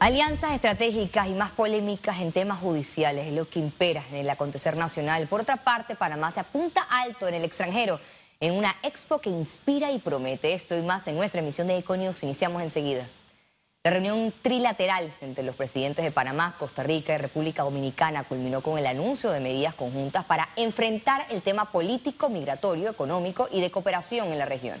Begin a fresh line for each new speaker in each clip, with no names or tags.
Alianzas estratégicas y más polémicas en temas judiciales es lo que impera en el acontecer nacional. Por otra parte, Panamá se apunta alto en el extranjero en una expo que inspira y promete. Esto y más en nuestra emisión de Econius. Iniciamos enseguida. La reunión trilateral entre los presidentes de Panamá, Costa Rica y República Dominicana culminó con el anuncio de medidas conjuntas para enfrentar el tema político, migratorio, económico y de cooperación en la región.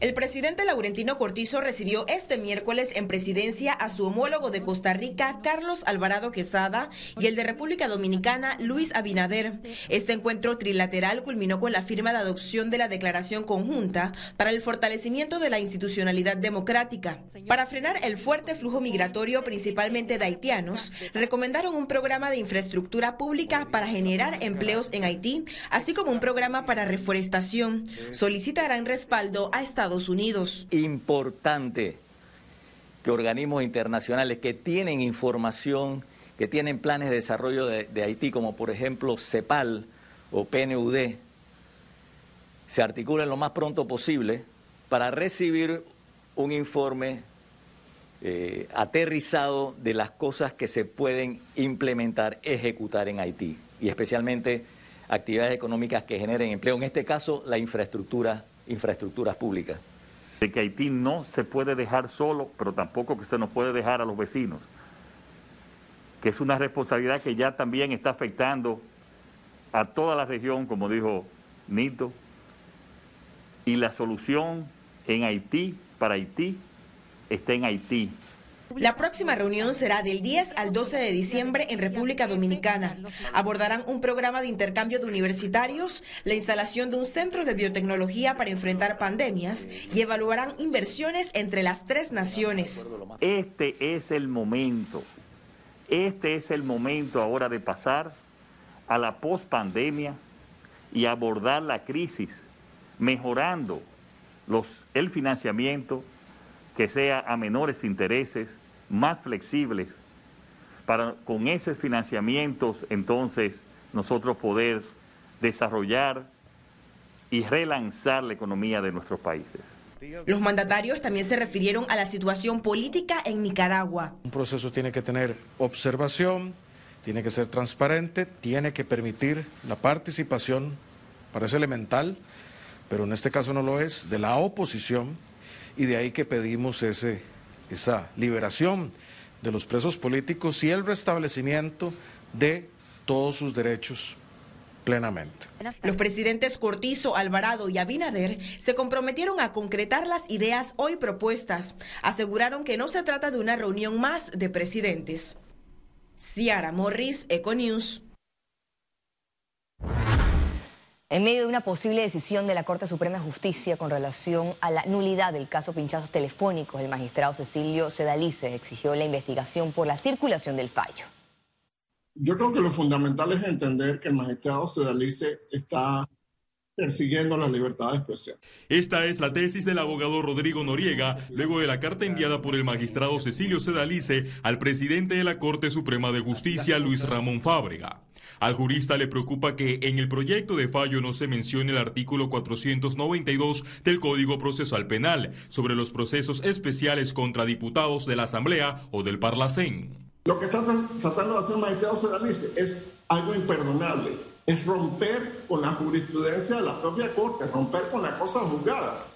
El presidente Laurentino Cortizo recibió este miércoles en presidencia a su homólogo de Costa Rica, Carlos Alvarado Quesada, y el de República Dominicana, Luis Abinader. Este encuentro trilateral culminó con la firma de adopción de la declaración conjunta para el fortalecimiento de la institucionalidad democrática. Para frenar el fuerte flujo migratorio, principalmente de haitianos, recomendaron un programa de infraestructura pública para generar empleos en Haití, así como un programa para reforestación. Solicitarán respaldo a Estados Unidos.
Importante que organismos internacionales que tienen información, que tienen planes de desarrollo de, de Haití, como por ejemplo CEPAL o PNUD, se articulen lo más pronto posible para recibir un informe eh, aterrizado de las cosas que se pueden implementar, ejecutar en Haití, y especialmente actividades económicas que generen empleo, en este caso la infraestructura infraestructuras públicas.
De que Haití no se puede dejar solo, pero tampoco que se nos puede dejar a los vecinos. Que es una responsabilidad que ya también está afectando a toda la región, como dijo Nito. Y la solución en Haití, para Haití, está en Haití.
La próxima reunión será del 10 al 12 de diciembre en República Dominicana. Abordarán un programa de intercambio de universitarios, la instalación de un centro de biotecnología para enfrentar pandemias y evaluarán inversiones entre las tres naciones.
Este es el momento, este es el momento ahora de pasar a la pospandemia y abordar la crisis, mejorando los, el financiamiento que sea a menores intereses, más flexibles, para con esos financiamientos entonces nosotros poder desarrollar y relanzar la economía de nuestros países.
Los mandatarios también se refirieron a la situación política en Nicaragua.
Un proceso tiene que tener observación, tiene que ser transparente, tiene que permitir la participación, parece elemental, pero en este caso no lo es, de la oposición y de ahí que pedimos esa liberación de los presos políticos y el restablecimiento de todos sus derechos plenamente.
Los presidentes Cortizo, Alvarado y Abinader se comprometieron a concretar las ideas hoy propuestas. Aseguraron que no se trata de una reunión más de presidentes. Ciara Morris, Econews.
En medio de una posible decisión de la Corte Suprema de Justicia con relación a la nulidad del caso pinchazos telefónicos, el magistrado Cecilio Sedalice exigió la investigación por la circulación del fallo.
Yo creo que lo fundamental es entender que el magistrado Sedalice está persiguiendo la libertad de expresión.
Esta es la tesis del abogado Rodrigo Noriega, luego de la carta enviada por el magistrado Cecilio Sedalice al presidente de la Corte Suprema de Justicia, Luis Ramón Fábrega. Al jurista le preocupa que en el proyecto de fallo no se mencione el artículo 492 del Código Procesal Penal sobre los procesos especiales contra diputados de la Asamblea o del Parlacén.
Lo que está tratando de hacer el magistrado Sedalice es algo imperdonable, es romper con la jurisprudencia de la propia Corte, romper con la cosa juzgada.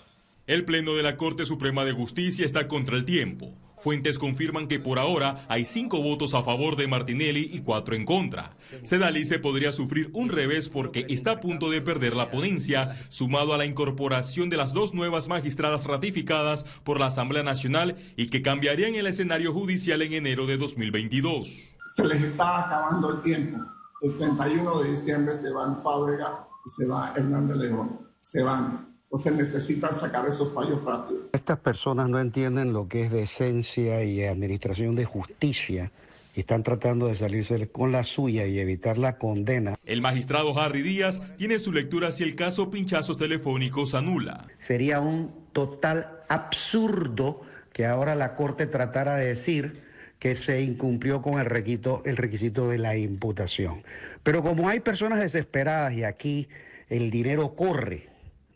El Pleno de la Corte Suprema de Justicia está contra el tiempo. Fuentes confirman que por ahora hay cinco votos a favor de Martinelli y cuatro en contra. Sedalice podría sufrir un revés porque está a punto de perder la ponencia, sumado a la incorporación de las dos nuevas magistradas ratificadas por la Asamblea Nacional y que cambiarían el escenario judicial en enero de 2022.
Se les está acabando el tiempo. El 31 de diciembre se van Fábrega y se va Hernández León. Se van. Entonces necesitan sacar esos fallos rápido.
Estas personas no entienden lo que es decencia y administración de justicia y están tratando de salirse con la suya y evitar la condena.
El magistrado Harry Díaz tiene su lectura si el caso pinchazos telefónicos anula.
Sería un total absurdo que ahora la Corte tratara de decir que se incumplió con el requisito, el requisito de la imputación. Pero como hay personas desesperadas y aquí el dinero corre,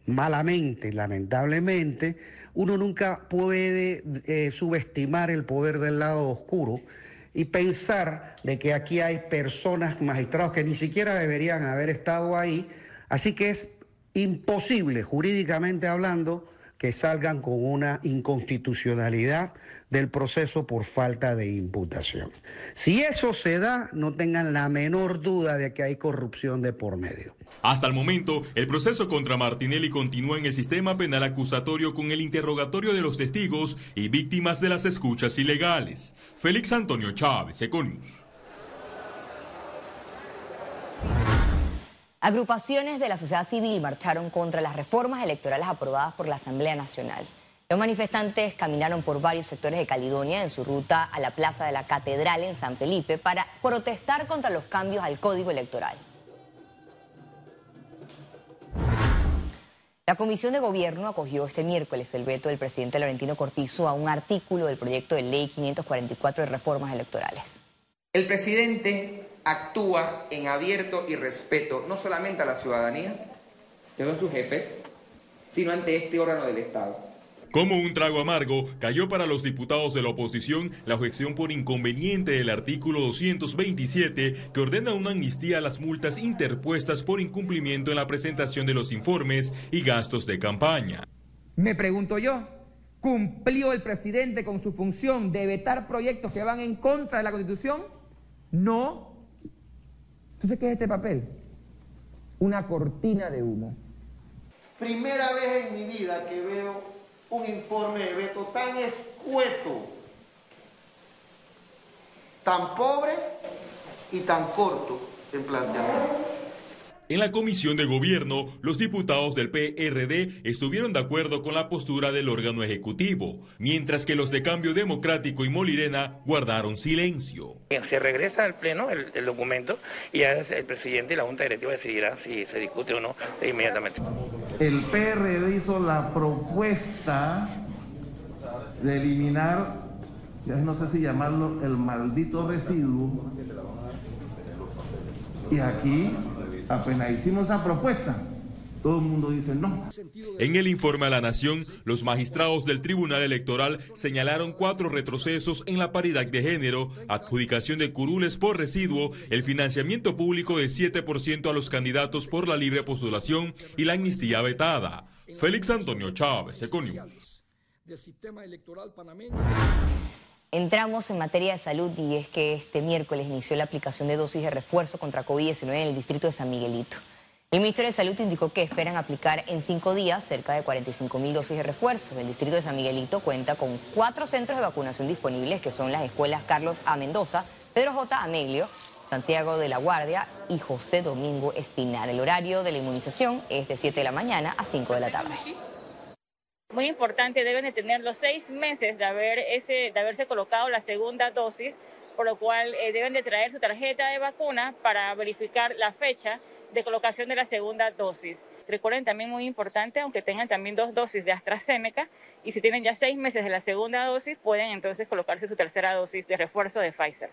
malamente, lamentablemente, uno nunca puede eh, subestimar el poder del lado oscuro y pensar de que aquí hay personas, magistrados que ni siquiera deberían haber estado ahí. Así que es imposible, jurídicamente hablando, que salgan con una inconstitucionalidad del proceso por falta de imputación. Si eso se da, no tengan la menor duda de que hay corrupción de por medio.
Hasta el momento, el proceso contra Martinelli continúa en el sistema penal acusatorio con el interrogatorio de los testigos y víctimas de las escuchas ilegales. Félix Antonio Chávez, Econius.
Agrupaciones de la sociedad civil marcharon contra las reformas electorales aprobadas por la Asamblea Nacional. Los manifestantes caminaron por varios sectores de Caledonia en su ruta a la Plaza de la Catedral en San Felipe para protestar contra los cambios al Código Electoral. La Comisión de Gobierno acogió este miércoles el veto del presidente Laurentino Cortizo a un artículo del proyecto de ley 544 de reformas electorales.
El presidente actúa en abierto y respeto no solamente a la ciudadanía, que son sus jefes, sino ante este órgano del Estado.
Como un trago amargo, cayó para los diputados de la oposición la objeción por inconveniente del artículo 227 que ordena una amnistía a las multas interpuestas por incumplimiento en la presentación de los informes y gastos de campaña.
Me pregunto yo, ¿cumplió el presidente con su función de vetar proyectos que van en contra de la Constitución? No. Entonces, ¿qué es este papel? Una cortina de humo.
Primera vez en mi vida que veo un informe de veto tan escueto, tan pobre y tan corto en planteamiento.
En la comisión de gobierno, los diputados del PRD estuvieron de acuerdo con la postura del órgano ejecutivo, mientras que los de Cambio Democrático y Molirena guardaron silencio.
Se regresa al Pleno el, el documento y ya el presidente y la Junta Directiva decidirán si se discute o no inmediatamente.
El PRD hizo la propuesta de eliminar, ya no sé si llamarlo el maldito residuo, y aquí apenas hicimos esa propuesta, todo el mundo dice no.
En el informe a la Nación, los magistrados del Tribunal Electoral señalaron cuatro retrocesos en la paridad de género, adjudicación de curules por residuo, el financiamiento público de 7% a los candidatos por la libre postulación y la amnistía vetada. Félix Antonio Chávez, Econius.
Entramos en materia de salud y es que este miércoles inició la aplicación de dosis de refuerzo contra COVID-19 en el distrito de San Miguelito. El Ministerio de Salud indicó que esperan aplicar en cinco días cerca de 45 mil dosis de refuerzo. El distrito de San Miguelito cuenta con cuatro centros de vacunación disponibles, que son las escuelas Carlos A. Mendoza, Pedro J. Ameglio, Santiago de la Guardia y José Domingo Espinar. El horario de la inmunización es de 7 de la mañana a 5 de la tarde
muy importante, deben de tener los seis meses de, haber ese, de haberse colocado la segunda dosis, por lo cual eh, deben de traer su tarjeta de vacuna para verificar la fecha de colocación de la segunda dosis. Recuerden también muy importante, aunque tengan también dos dosis de AstraZeneca, y si tienen ya seis meses de la segunda dosis, pueden entonces colocarse su tercera dosis de refuerzo de Pfizer.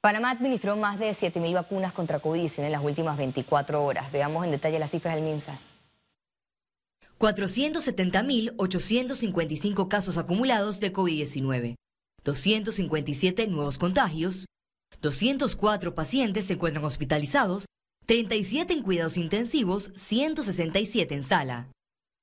Panamá administró más de 7.000 vacunas contra COVID-19 en las últimas 24 horas. Veamos en detalle las cifras del MINSA.
470.855 casos acumulados de COVID-19, 257 nuevos contagios, 204 pacientes se encuentran hospitalizados, 37 en cuidados intensivos, 167 en sala.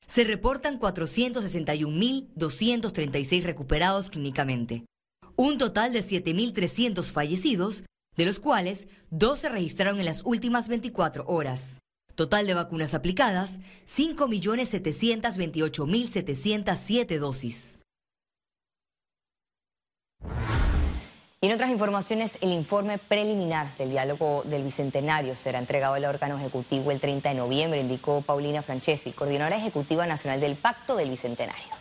Se reportan 461.236 recuperados clínicamente. Un total de 7.300 fallecidos, de los cuales dos se registraron en las últimas 24 horas. Total de vacunas aplicadas, 5.728.707 dosis.
Y en otras informaciones, el informe preliminar del diálogo del Bicentenario será entregado al órgano ejecutivo el 30 de noviembre, indicó Paulina Francesi, coordinadora ejecutiva nacional del Pacto del Bicentenario.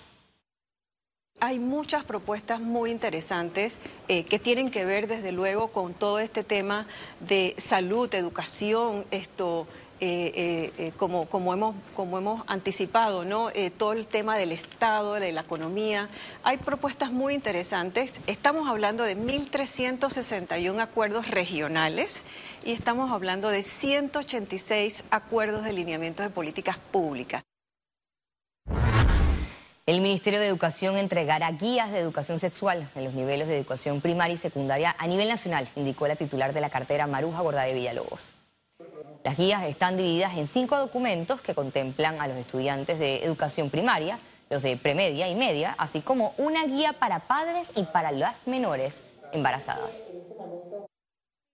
Hay muchas propuestas muy interesantes eh, que tienen que ver desde luego con todo este tema de salud, educación, esto, eh, eh, como, como, hemos, anticipado, todo el tema del Estado, de la economía. Hay propuestas muy interesantes. Estamos hablando de 1.361 acuerdos regionales y estamos hablando de 186 acuerdos de lineamientos de políticas públicas.
El Ministerio de Educación entregará guías de educación sexual en los niveles de educación primaria y secundaria a nivel nacional, indicó la titular de la cartera Maruja Gorda de Villalobos. Las guías están divididas en cinco documentos que contemplan a los estudiantes de educación primaria, los de premedia y media, así como una guía para padres y para las menores embarazadas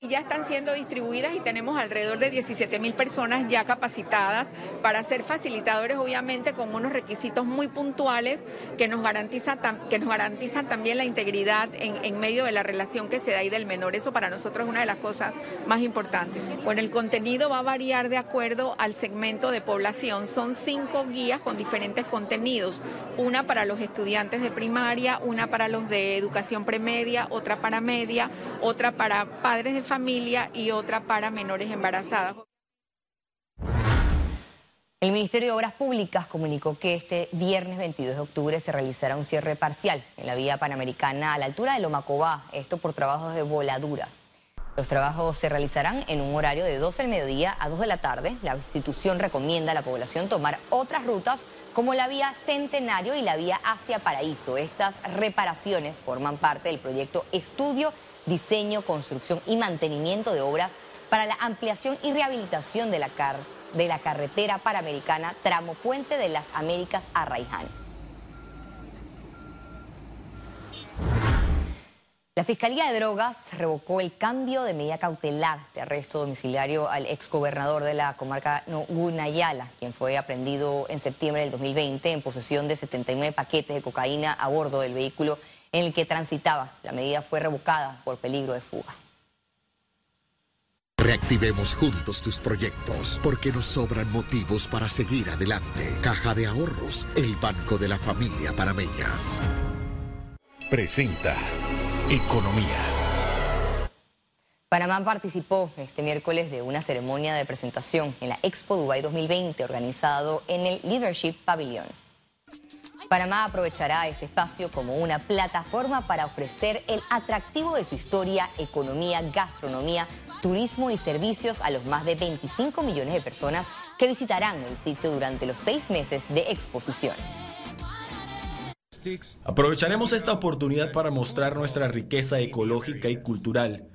ya están siendo distribuidas y tenemos alrededor de 17 mil personas ya capacitadas para ser facilitadores, obviamente con unos requisitos muy puntuales que nos, garantiza, que nos garantizan también la integridad en, en, medio de la relación que se da ahí del menor. Eso para nosotros es una de las cosas más importantes. Bueno, el contenido va a variar de acuerdo al segmento de población. Son cinco guías con diferentes contenidos. Una para los estudiantes de primaria, una para los de educación premedia, otra para media, otra para padres de familia y otra para menores embarazadas.
El Ministerio de Obras Públicas comunicó que este viernes 22 de octubre se realizará un cierre parcial en la vía panamericana a la altura de Lomacobá, esto por trabajos de voladura. Los trabajos se realizarán en un horario de 12 del mediodía a 2 de la tarde. La institución recomienda a la población tomar otras rutas como la vía Centenario y la vía hacia Paraíso. Estas reparaciones forman parte del proyecto Estudio diseño, construcción y mantenimiento de obras para la ampliación y rehabilitación de la, carretera panamericana tramo Puente de las Américas a Raiján. La Fiscalía de Drogas revocó el cambio de medida cautelar de arresto domiciliario al exgobernador de la comarca Gunayala, quien fue aprendido en septiembre del 2020 en posesión de 79 paquetes de cocaína a bordo del vehículo en el que transitaba. La medida fue revocada por peligro de fuga.
Reactivemos juntos tus proyectos porque nos sobran motivos para seguir adelante. Caja de Ahorros, el banco de la familia parameña.
Presenta Economía.
Panamá participó este miércoles de una ceremonia de presentación en la Expo Dubai 2020 organizado en el Leadership Pavilion. Panamá aprovechará este espacio como una plataforma para ofrecer el atractivo de su historia, economía, gastronomía, turismo y servicios a los más de 25 millones de personas que visitarán el sitio durante los seis meses de exposición.
Aprovecharemos esta oportunidad para mostrar nuestra riqueza ecológica y cultural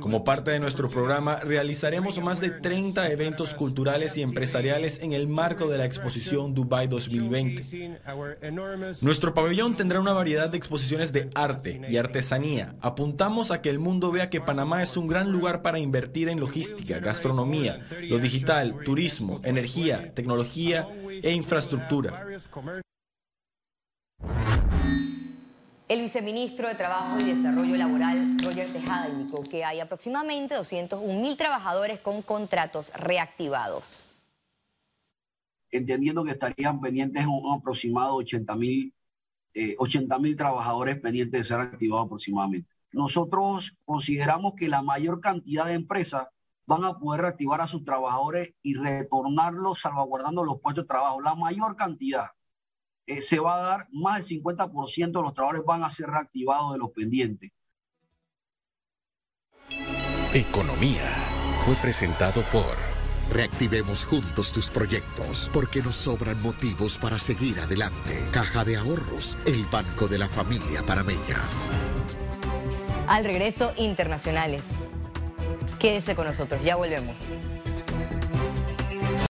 como parte de nuestro programa, realizaremos más de 30 eventos culturales y empresariales en el marco de la exposición Dubai 2020. Nuestro pabellón tendrá una variedad de exposiciones de arte y artesanía. Apuntamos a que el mundo vea que Panamá es un gran lugar para invertir en logística, gastronomía, lo digital, turismo, energía, tecnología e infraestructura.
El viceministro de Trabajo y Desarrollo Laboral, Roger Tejada, indicó que hay aproximadamente 201 mil trabajadores con contratos reactivados.
Entendiendo que estarían pendientes un aproximado 80 mil eh, trabajadores pendientes de ser activados aproximadamente. Nosotros consideramos que la mayor cantidad de empresas van a poder reactivar a sus trabajadores y retornarlos salvaguardando los puestos de trabajo. La mayor cantidad. Eh, se va a dar más del 50% de los trabajadores van a ser reactivados de los pendientes.
Economía fue presentado por...
Reactivemos juntos tus proyectos porque nos sobran motivos para seguir adelante. Caja de Ahorros, el banco de la familia parameña.
Al regreso, internacionales. Quédese con nosotros, ya volvemos.